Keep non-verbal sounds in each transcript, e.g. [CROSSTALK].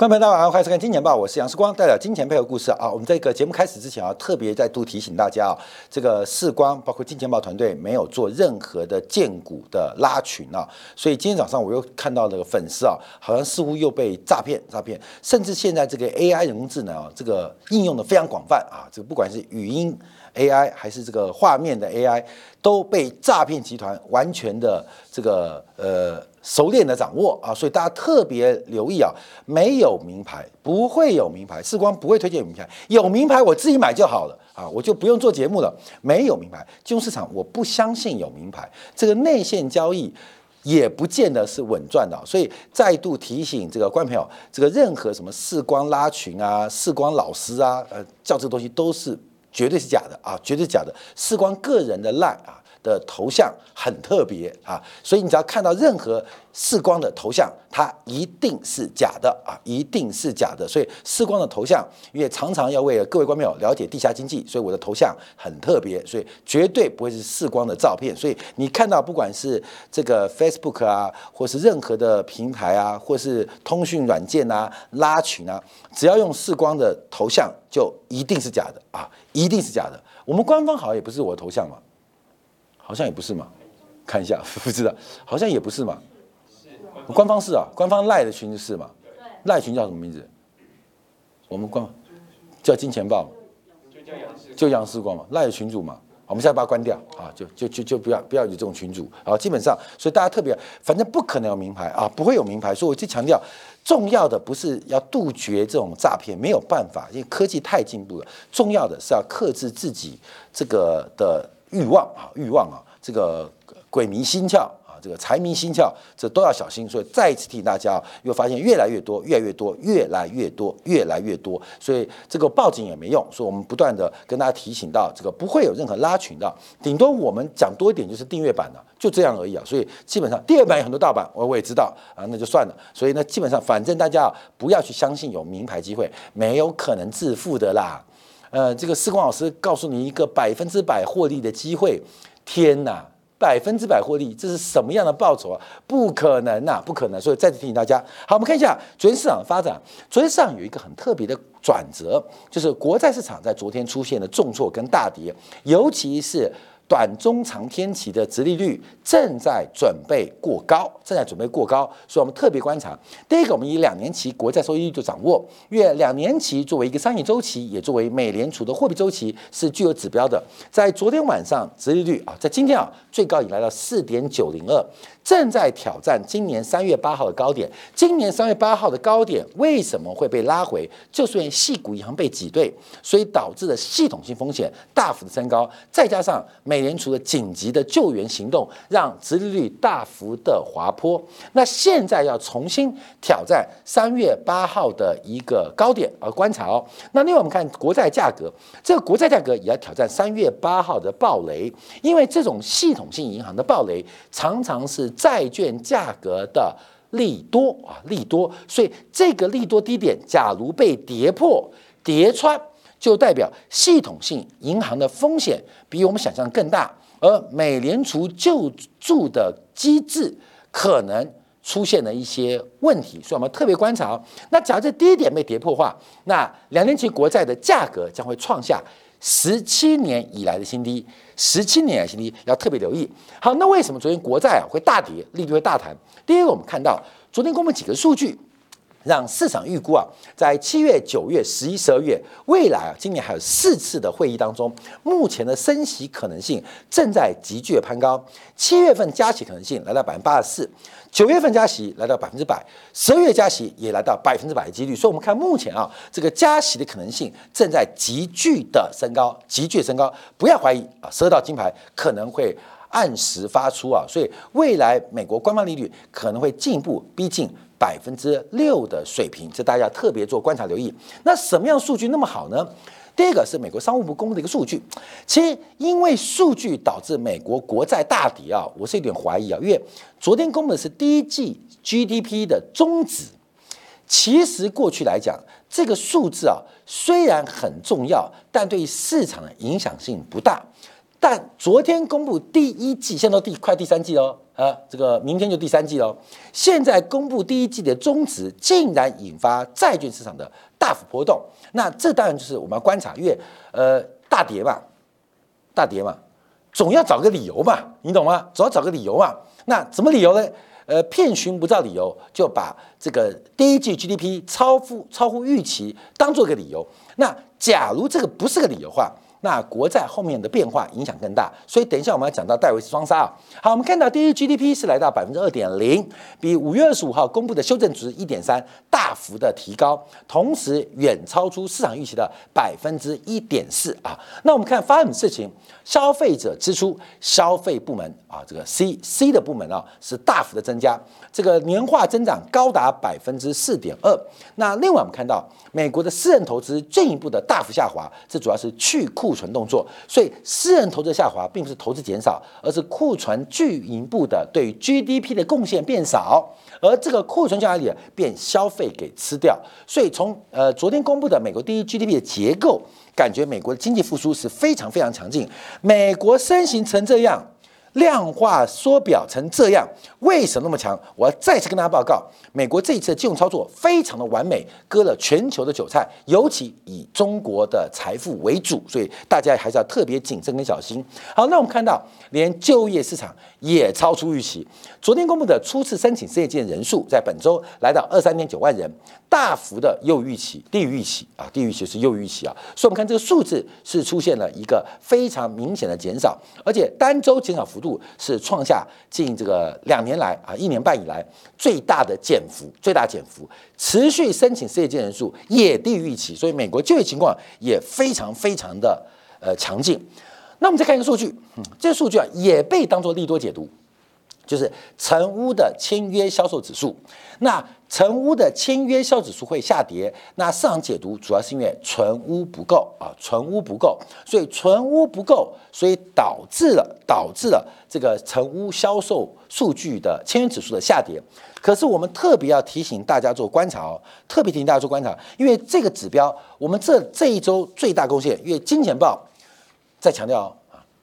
观众朋友大家好，欢迎收看《金钱报》，我是杨世光，带来金钱背后故事啊。我们这个节目开始之前啊，特别再度提醒大家啊，这个世光包括金钱报团队没有做任何的荐股的拉群啊，所以今天早上我又看到那个粉丝啊，好像似乎又被诈骗诈骗，甚至现在这个 AI 人工智能啊，这个应用的非常广泛啊，这个不管是语音 AI 还是这个画面的 AI，都被诈骗集团完全的这个呃。熟练的掌握啊，所以大家特别留意啊，没有名牌不会有名牌，世光不会推荐名牌，有名牌我自己买就好了啊，我就不用做节目了。没有名牌，金融市场我不相信有名牌，这个内线交易也不见得是稳赚的，所以再度提醒这个观众朋友，这个任何什么世光拉群啊、世光老师啊，呃，叫这东西都是绝对是假的啊，绝对是假的，事关个人的赖啊。的头像很特别啊，所以你只要看到任何视光的头像，它一定是假的啊，一定是假的。所以视光的头像，因为常常要为各位观众了解地下经济，所以我的头像很特别，所以绝对不会是视光的照片。所以你看到不管是这个 Facebook 啊，或是任何的平台啊，或是通讯软件啊、拉群啊，只要用视光的头像，就一定是假的啊，一定是假的。我们官方好像也不是我的头像嘛。好像也不是嘛，看一下 [LAUGHS] 不知道，好像也不是嘛。官方是啊，官方赖的群是嘛？赖群叫什么名字？我们官叫金钱豹，就杨世光嘛，赖的群主嘛。我们现在把它关掉啊，就就就就不要不要有这种群主啊。基本上，所以大家特别，反正不可能有名牌啊，不会有名牌。所以我就强调，重要的不是要杜绝这种诈骗，没有办法，因为科技太进步了。重要的是要克制自己这个的。欲望啊，欲望啊，这个鬼迷心窍啊，这个财迷心窍，这都要小心。所以再一次提醒大家，又发现越来越多，越来越多，越来越多，越来越多。所以这个报警也没用，所以我们不断的跟大家提醒到，这个不会有任何拉群的，顶多我们讲多一点就是订阅版的，就这样而已啊。所以基本上第二版有很多盗版，我我也知道啊，那就算了。所以呢，基本上反正大家不要去相信有名牌机会，没有可能致富的啦。呃，这个施光老师告诉你一个百分之百获利的机会，天哪，百分之百获利，这是什么样的报酬啊？不可能呐，不可能！所以再次提醒大家，好，我们看一下昨天市场的发展。昨天市场有一个很特别的转折，就是国债市场在昨天出现了重挫跟大跌，尤其是。短中长天期的殖利率正在准备过高，正在准备过高，所以我们特别观察。第一个，我们以两年期国债收益率做掌握，因为两年期作为一个商业周期，也作为美联储的货币周期是具有指标的。在昨天晚上，殖利率啊，在今天啊，最高已来到四点九零二。正在挑战今年三月八号的高点。今年三月八号的高点为什么会被拉回？就是因为系股银行被挤兑，所以导致的系统性风险大幅的升高，再加上美联储的紧急的救援行动，让殖利率大幅的滑坡。那现在要重新挑战三月八号的一个高点而观察哦。那另外我们看国债价格，这个国债价格也要挑战三月八号的暴雷，因为这种系统性银行的暴雷常常是。债券价格的利多啊，利多，所以这个利多低点，假如被跌破、跌穿，就代表系统性银行的风险比我们想象更大，而美联储救助的机制可能出现了一些问题，所以我们特别观察。那假如这低点被跌破的话，那两年期国债的价格将会创下。十七年以来的新低，十七年以来新低要特别留意。好，那为什么昨天国债啊会大跌，利率会大弹？第一个，我们看到昨天公布几个数据，让市场预估啊，在七月、九月、十一、十二月，未来啊，今年还有四次的会议当中，目前的升息可能性正在急剧的攀高。七月份加息可能性来到百分之八十四。九月份加息来到百分之百，十二月加息也来到百分之百的几率，所以我们看目前啊，这个加息的可能性正在急剧的升高，急剧升高，不要怀疑啊，十二道金牌可能会按时发出啊，所以未来美国官方利率可能会进一步逼近百分之六的水平，这大家特别做观察留意。那什么样数据那么好呢？第一个是美国商务部公布的一个数据，其实因为数据导致美国国债大跌啊，我是有点怀疑啊，因为昨天公布的是第一季 GDP 的终值，其实过去来讲，这个数字啊虽然很重要，但对市场的影响性不大。但昨天公布第一季，现在都第快第三季喽，啊，这个明天就第三季喽。现在公布第一季的中值，竟然引发债券市场的大幅波动。那这当然就是我们要观察，因为呃大跌嘛，大跌嘛，总要找个理由嘛，你懂吗？总要找个理由嘛。那什么理由呢？呃，遍寻不到理由，就把这个第一季 GDP 超乎超乎预期当做个理由。那假如这个不是个理由话，那国债后面的变化影响更大，所以等一下我们要讲到戴维斯双杀啊。好，我们看到第一 GDP 是来到百分之二点零，比五月二十五号公布的修正值一点三大幅的提高，同时远超出市场预期的百分之一点四啊。那我们看发生什么事情？消费者支出，消费部门啊，这个 C C 的部门啊是大幅的增加，这个年化增长高达百分之四点二。那另外我们看到美国的私人投资进一步的大幅下滑，这主要是去库。库存动作，所以私人投资下滑，并不是投资减少，而是库存巨银部的对 GDP 的贡献变少，而这个库存在哪里？变消费给吃掉。所以从呃昨天公布的美国第一 GDP 的结构，感觉美国的经济复苏是非常非常强劲。美国身形成这样。量化缩表成这样，为什么那么强？我要再次跟大家报告，美国这一次的金融操作非常的完美，割了全球的韭菜，尤其以中国的财富为主，所以大家还是要特别谨慎跟小心。好，那我们看到连就业市场也超出预期，昨天公布的初次申请失业金人数在本周来到二三点九万人，大幅的又预期，低于预期。啊，低于预期。是又预期啊，所以我们看这个数字是出现了一个非常明显的减少，而且单周减少幅。度是创下近这个两年来啊一年半以来最大的减幅，最大减幅，持续申请失业金人数也低于预期，所以美国就业情况也非常非常的呃强劲。那我们再看一个数据，这个数据啊也被当做利多解读。就是成屋的签约销售指数，那成屋的签约销指数会下跌，那市场解读主要是因为存屋不够啊，存屋不够，所以存屋不够，所以导致了导致了这个成屋销售数据的签约指数的下跌。可是我们特别要提醒大家做观察哦，特别提醒大家做观察，因为这个指标我们这这一周最大贡献，因为金钱豹在强调。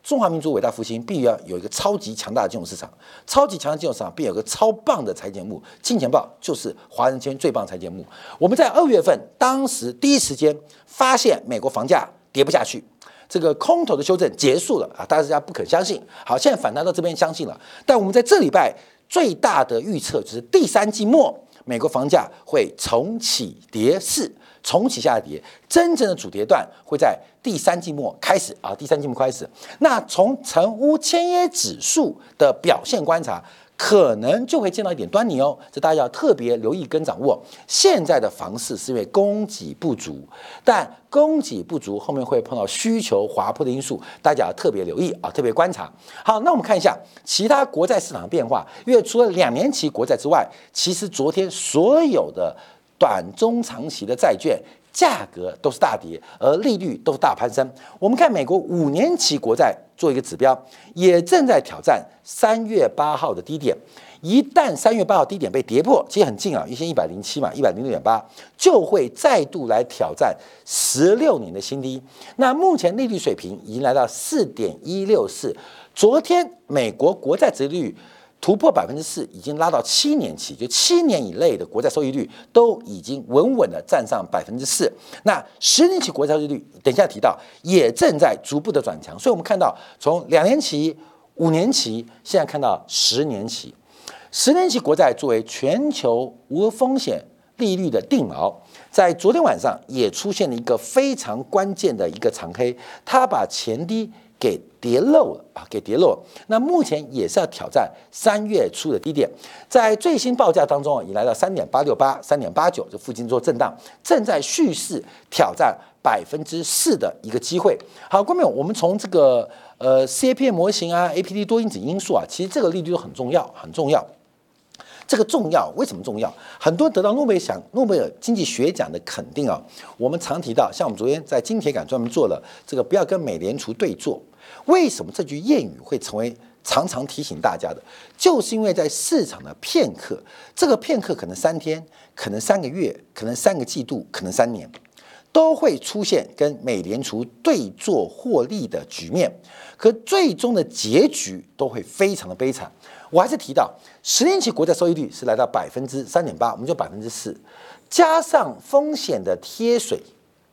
中华民族伟大复兴，必须要有一个超级强大的金融市场，超级强的金融市场，必有个超棒的财节目。金钱豹就是华人圈最棒财节目。我们在二月份，当时第一时间发现美国房价跌不下去，这个空头的修正结束了啊！大家不肯相信，好，现在反弹到这边相信了。但我们在这礼拜最大的预测就是第三季末，美国房价会重启跌势。重启下跌，真正的主跌段会在第三季末开始啊！第三季末开始，那从成屋签约指数的表现观察，可能就会见到一点端倪哦。这大家要特别留意跟掌握。现在的房市是因为供给不足，但供给不足后面会碰到需求滑坡的因素，大家要特别留意啊，特别观察。好，那我们看一下其他国债市场的变化，因为除了两年期国债之外，其实昨天所有的。短中长期的债券价格都是大跌，而利率都是大攀升。我们看美国五年期国债做一个指标，也正在挑战三月八号的低点。一旦三月八号低点被跌破，其实很近啊，一千一百零七嘛，一百零六点八，就会再度来挑战十六年的新低。那目前利率水平已经来到四点一六四。昨天美国国债殖利率。突破百分之四，已经拉到七年期，就七年以内的国债收益率都已经稳稳的站上百分之四。那十年期国债收益率，等一下提到，也正在逐步的转强。所以，我们看到从两年期、五年期，现在看到十年期，十年期国债作为全球无风险利率的定锚，在昨天晚上也出现了一个非常关键的一个长黑，它把前低。给跌漏了啊！给跌漏了。那目前也是要挑战三月初的低点，在最新报价当中啊已来到三点八六八、三点八九这附近做震荡，正在蓄势挑战百分之四的一个机会。好，观众，我们从这个呃 C A P 模型啊、A P T 多因子因素啊，其实这个利率都很重要，很重要。这个重要，为什么重要？很多得到诺贝尔奖、诺贝尔经济学奖的肯定啊，我们常提到，像我们昨天在金铁杆专门做了这个，不要跟美联储对坐。为什么这句谚语会成为常常提醒大家的？就是因为在市场的片刻，这个片刻可能三天，可能三个月，可能三个季度，可能三年。都会出现跟美联储对坐获利的局面，可最终的结局都会非常的悲惨。我还是提到，十年期国债收益率是来到百分之三点八，我们就百分之四，加上风险的贴水，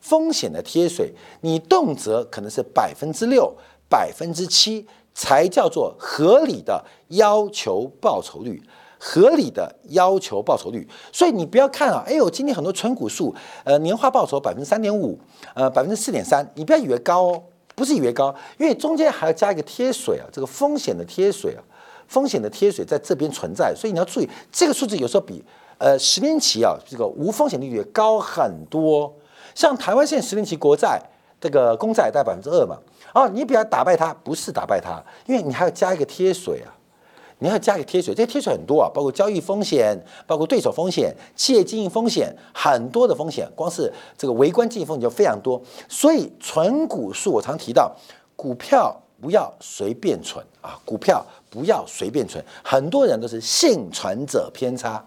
风险的贴水，你动辄可能是百分之六、百分之七，才叫做合理的要求报酬率。合理的要求报酬率，所以你不要看啊，哎呦，今天很多纯股数，呃，年化报酬百分之三点五，呃，百分之四点三，你不要以为高哦，不是以为高，因为中间还要加一个贴水啊，这个风险的贴水啊，风险的贴水在这边存在，所以你要注意这个数字有时候比呃十年期啊这个无风险利率高很多，像台湾现在十年期国债这个公债大概百分之二嘛，哦，你不要打败它，不是打败它，因为你还要加一个贴水啊。你要加一个贴水，这些贴水很多啊，包括交易风险，包括对手风险、企业经营风险，很多的风险，光是这个微观经营风险就非常多。所以存股数，我常提到，股票不要随便存啊，股票不要随便存。很多人都是幸存者偏差，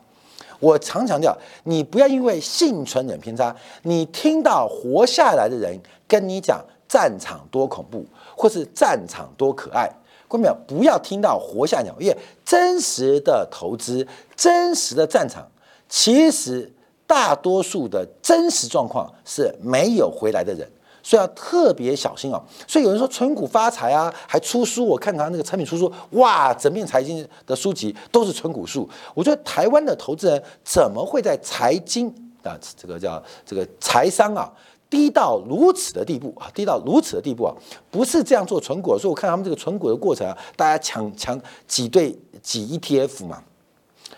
我常强调，你不要因为幸存者偏差，你听到活下来的人跟你讲战场多恐怖，或是战场多可爱。关淼，不要听到活下鸟，因为真实的投资、真实的战场，其实大多数的真实状况是没有回来的人，所以要特别小心啊。所以有人说存股发财啊，还出书，我看他那个产品出书，哇，整面财经的书籍都是存股书。我觉得台湾的投资人怎么会在财经啊，这个叫这个财商啊？低到如此的地步啊！低到如此的地步啊！不是这样做存股，所以我看他们这个存股的过程啊，大家抢抢挤兑挤 ETF 嘛，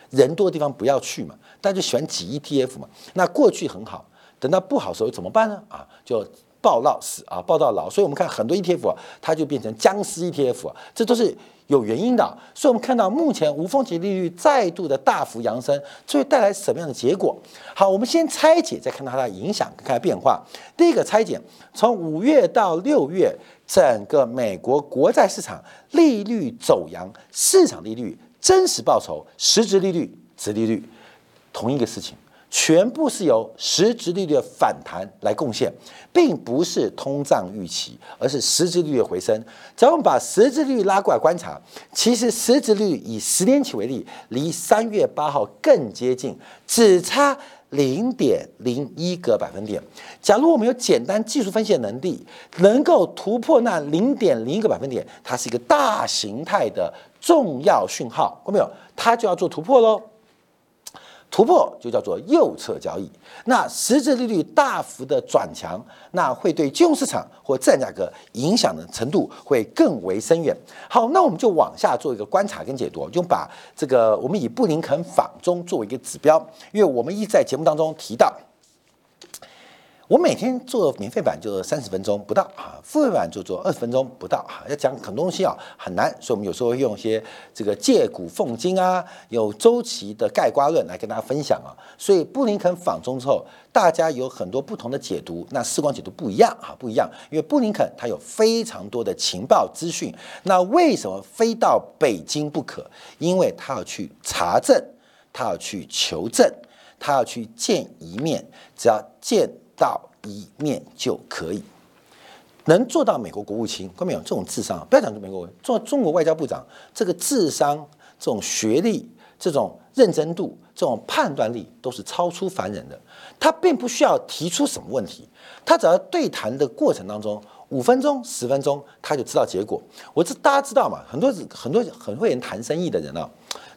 人多的地方不要去嘛，大家就喜欢挤 ETF 嘛。那过去很好，等到不好时候怎么办呢？啊，就。报到死啊，报到老，所以我们看很多 ETF，它就变成僵尸 ETF 啊，这都是有原因的。所以我们看到目前无风险利率再度的大幅扬升，这会带来什么样的结果？好，我们先拆解，再看到它的影响，看变化。第一个拆解，从五月到六月，整个美国国债市场利率走扬，市场利率、真实报酬、实质利率、值利率，同一个事情。全部是由实质利率的反弹来贡献，并不是通胀预期，而是实质利率的回升。只要我们把实质利率拉过来观察，其实实质率以十年期为例，离三月八号更接近，只差零点零一个百分点。假如我们有简单技术分析的能力，能够突破那零点零一个百分点，它是一个大形态的重要讯号，看到没有？它就要做突破喽。突破就叫做右侧交易，那实质利率大幅的转强，那会对金融市场或自然价格影响的程度会更为深远。好，那我们就往下做一个观察跟解读，就把这个我们以布林肯访中作为一个指标，因为我们一在节目当中提到。我每天做免费版就三十分钟不到啊，付费版就做二十分钟不到啊。要讲很多东西啊，很难，所以我们有时候会用一些这个借古讽今啊，有周期的概瓜论来跟大家分享啊。所以布林肯访中之后，大家有很多不同的解读，那视光解读不一样啊，不一样。因为布林肯他有非常多的情报资讯，那为什么非到北京不可？因为他要去查证，他要去求证，他要去见一面，只要见。到一面就可以，能做到美国国务卿，看没有？这种智商，不要讲美国，做中国外交部长，这个智商、这种学历、这种认真度、这种判断力，都是超出凡人的。他并不需要提出什么问题，他只要对谈的过程当中，五分钟、十分钟，他就知道结果。我这大家知道嘛？很多很多很会人谈生意的人啊，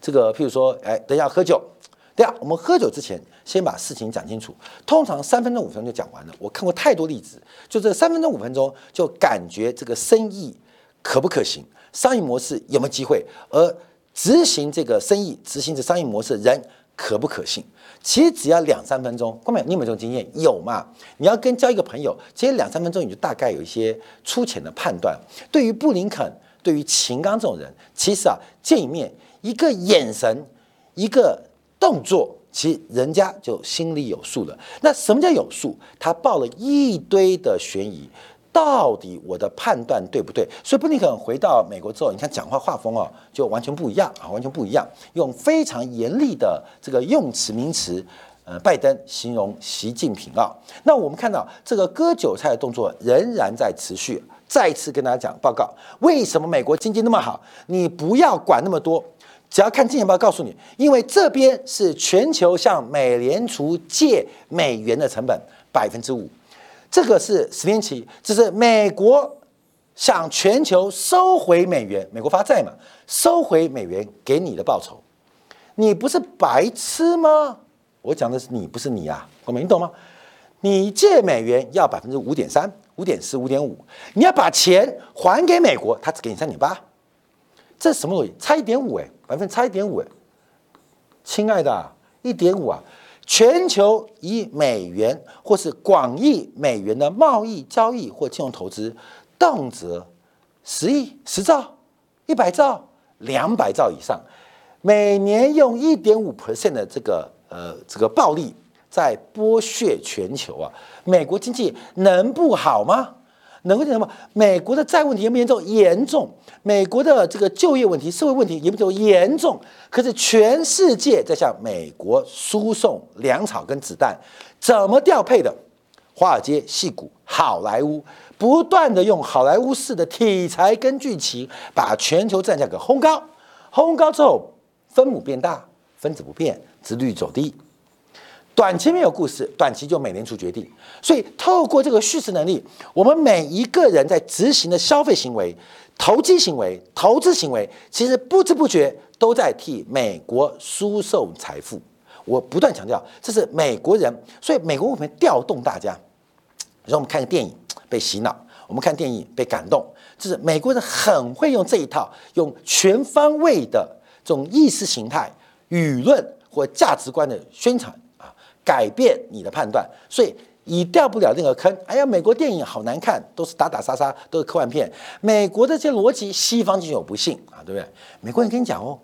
这个譬如说，哎，等一下喝酒。第二，我们喝酒之前先把事情讲清楚。通常三分钟、五分钟就讲完了。我看过太多例子，就这三分钟、五分钟就感觉这个生意可不可行，商业模式有没有机会，而执行这个生意、执行这商业模式人可不可信？其实只要两三分钟。光淼，你有没有这种经验？有嘛？你要跟交一个朋友，其实两三分钟你就大概有一些粗浅的判断。对于布林肯、对于秦刚这种人，其实啊，见一面一个眼神，一个。动作其实人家就心里有数了。那什么叫有数？他报了一堆的悬疑，到底我的判断对不对？所以布林肯回到美国之后，你看讲话画风哦，就完全不一样啊，完全不一样，用非常严厉的这个用词名词呃，拜登形容习近平啊。那我们看到这个割韭菜的动作仍然在持续。再次跟大家讲报告，为什么美国经济那么好？你不要管那么多，只要看金钱报告诉你，因为这边是全球向美联储借美元的成本百分之五，这个是十年期，这是美国向全球收回美元，美国发债嘛，收回美元给你的报酬。你不是白痴吗？我讲的是你，不是你啊，我没你懂吗？你借美元要百分之五点三。五点四、五点五，你要把钱还给美国，他只给你三点八，这什么东西？差一点五哎，百分差一点五，亲爱的，一点五啊！全球以美元或是广义美元的贸易交易或金融投资，动辄十亿、十兆、一百兆、两百兆以上，每年用一点五 percent 的这个呃这个暴利。在剥削全球啊！美国经济能不好吗？能够什么？美国的债问题严不严重？严重。美国的这个就业问题、社会问题严不严重？严重。可是全世界在向美国输送粮草跟子弹，怎么调配的？华尔街、戏骨、好莱坞不断的用好莱坞式的题材跟剧情，把全球战价给轰高。轰高之后，分母变大，分子不变，殖率走低。短期没有故事，短期就美联储决定。所以透过这个叙事能力，我们每一个人在执行的消费行为、投机行为、投资行为，其实不知不觉都在替美国输送财富。我不断强调，这是美国人，所以美国为什么调动大家？让我们看个电影被洗脑，我们看电影被感动，就是美国人很会用这一套，用全方位的这种意识形态、舆论或价值观的宣传。改变你的判断，所以你掉不了那个坑。哎呀，美国电影好难看，都是打打杀杀，都是科幻片。美国的这些逻辑，西方就有不信啊，对不对？美国人跟你讲哦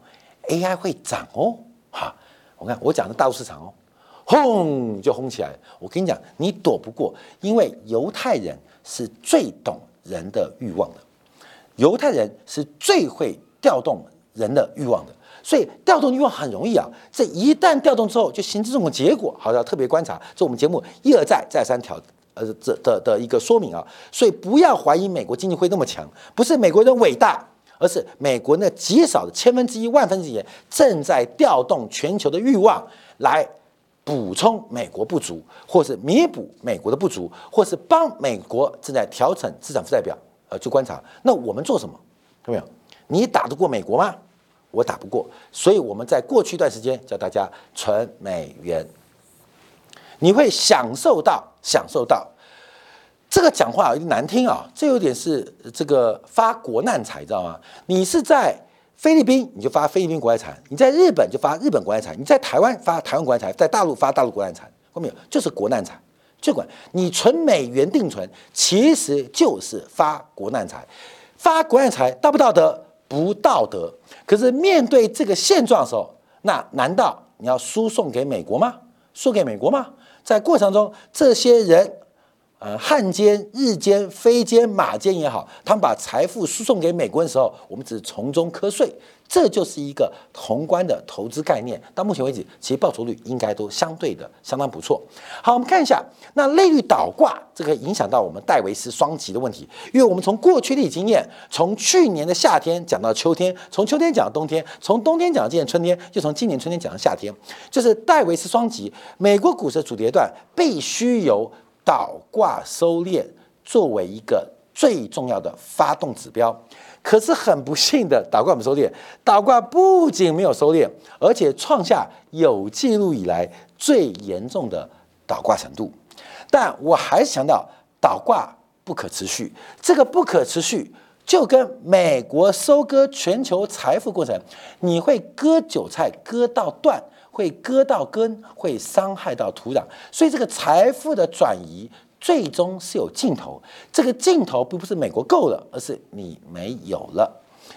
，AI 会涨哦，哈，我看我讲的大陆市场哦，轰就轰起来。我跟你讲，你躲不过，因为犹太人是最懂人的欲望的，犹太人是最会调动人的欲望的。所以调动欲望很容易啊，这一旦调动之后，就形成这种结果。好，要特别观察，这我们节目一而再、再三调，呃，这的的一个说明啊。所以不要怀疑美国经济会那么强，不是美国人伟大，而是美国那极少的千分之一、万分之一正在调动全球的欲望来补充美国不足，或是弥补美国的不足，或是帮美国正在调整资产负债表。呃，去观察，那我们做什么？看到没有？你打得过美国吗？我打不过，所以我们在过去一段时间教大家存美元，你会享受到享受到这个讲话有点难听啊，这有点是这个发国难财，知道吗？你是在菲律宾你就发菲律宾国内财，你在日本就发日本国内财，你在台湾发台湾国内财，在大陆发大陆国内财，后面就是国难财。就管你存美元定存，其实就是发国难财，发国难财道不道德？不道德。可是面对这个现状的时候，那难道你要输送给美国吗？输给美国吗？在过程中，这些人，呃，汉奸、日奸、非奸、马奸也好，他们把财富输送给美国的时候，我们只是从中瞌睡。这就是一个宏观的投资概念。到目前为止，其实报酬率应该都相对的相当不错。好，我们看一下，那利率倒挂这个影响到我们戴维斯双极的问题。因为我们从过去的经验，从去年的夏天讲到秋天，从秋天讲到冬天，从冬天讲到今年春天，就从今年春天讲到夏天，就是戴维斯双极。美国股市的主跌段必须由倒挂收敛作为一个最重要的发动指标。可是很不幸的，倒挂没收敛，倒挂不仅没有收敛，而且创下有记录以来最严重的倒挂程度。但我还是强调，倒挂不可持续。这个不可持续，就跟美国收割全球财富过程，你会割韭菜割到断，会割到根，会伤害到土壤。所以这个财富的转移。最终是有尽头，这个尽头并不是美国够了，而是你没有了。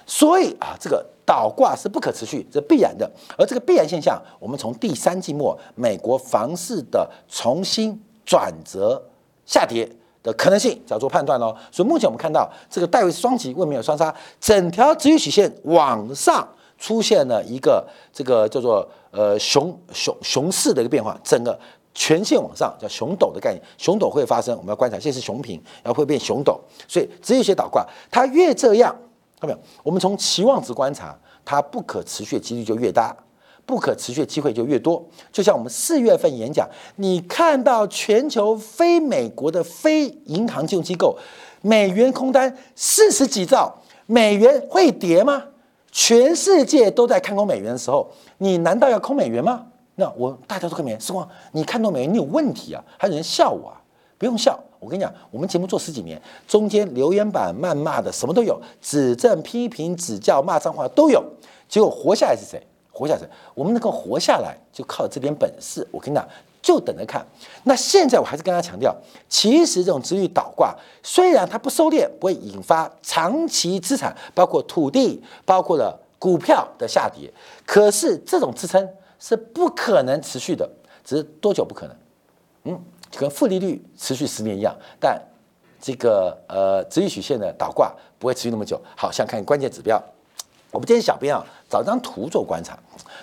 所以啊，这个倒挂是不可持续，这必然的。而这个必然现象，我们从第三季末美国房市的重新转折下跌的可能性，要做判断喽。所以目前我们看到这个戴维斯双极未免有双杀，整条直率曲线往上出现了一个这个叫做呃熊熊熊市的一个变化，整个全线往上叫熊斗的概念，熊斗会发生，我们要观察，现在是熊平，然后会变熊斗，所以只有一些倒挂，它越这样，看到没有？我们从期望值观察，它不可持续的几率就越大。不可持续的机会就越多，就像我们四月份演讲，你看到全球非美国的非银行金融机构美元空单四十几兆，美元会跌吗？全世界都在看空美元的时候，你难道要空美元吗？那我大家都看美元，时光，你看懂美元你有问题啊？还有人笑我啊？不用笑，我跟你讲，我们节目做十几年，中间留言板谩骂的什么都有，指正、批评、指教、骂脏话都有，结果活下来是谁？活下来，我们能够活下来，就靠这点本事。我跟你讲，就等着看。那现在我还是跟他强调，其实这种资率倒挂，虽然它不收敛，不会引发长期资产，包括土地、包括了股票的下跌，可是这种支撑是不可能持续的，只是多久不可能？嗯，就跟负利率持续十年一样。但这个呃，直率曲线的倒挂不会持续那么久。好像看关键指标。我们今天小编啊找张图做观察，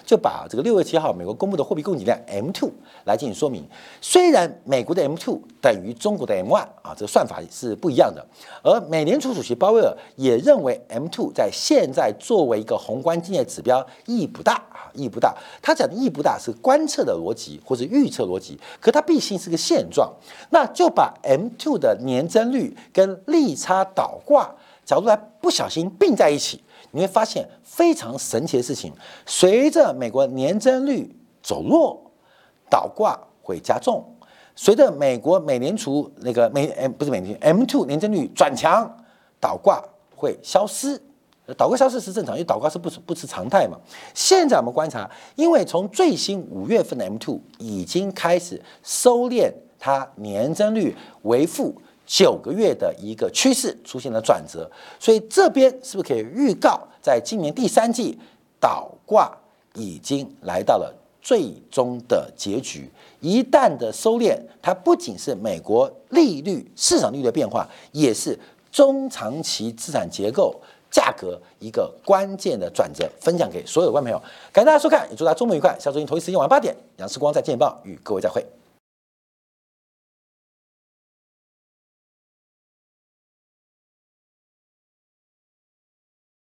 就把这个六月七号美国公布的货币供给量 M2 来进行说明。虽然美国的 M2 等于中国的 M1 啊，这个算法是不一样的。而美联储主席鲍威尔也认为 M2 在现在作为一个宏观经济指标意义不大啊，意义不大。他讲的意义不大是观测的逻辑或者预测逻辑，可它毕竟是个现状。那就把 M2 的年增率跟利差倒挂角度来不小心并在一起。你会发现非常神奇的事情，随着美国年增率走弱，倒挂会加重；随着美国美联储那个美 M 不是美联储 M two 年增率转强，倒挂会消失。倒挂消失是正常，因为倒挂是不是不是常态嘛？现在我们观察，因为从最新五月份的 M two 已经开始收敛它年增率为负。九个月的一个趋势出现了转折，所以这边是不是可以预告，在今年第三季倒挂已经来到了最终的结局？一旦的收敛，它不仅是美国利率市场利率的变化，也是中长期资产结构价格一个关键的转折。分享给所有观众朋友，感谢大家收看，也祝大家周末愉快。下周一同一时间晚八点，杨世光在《见报》与各位再会。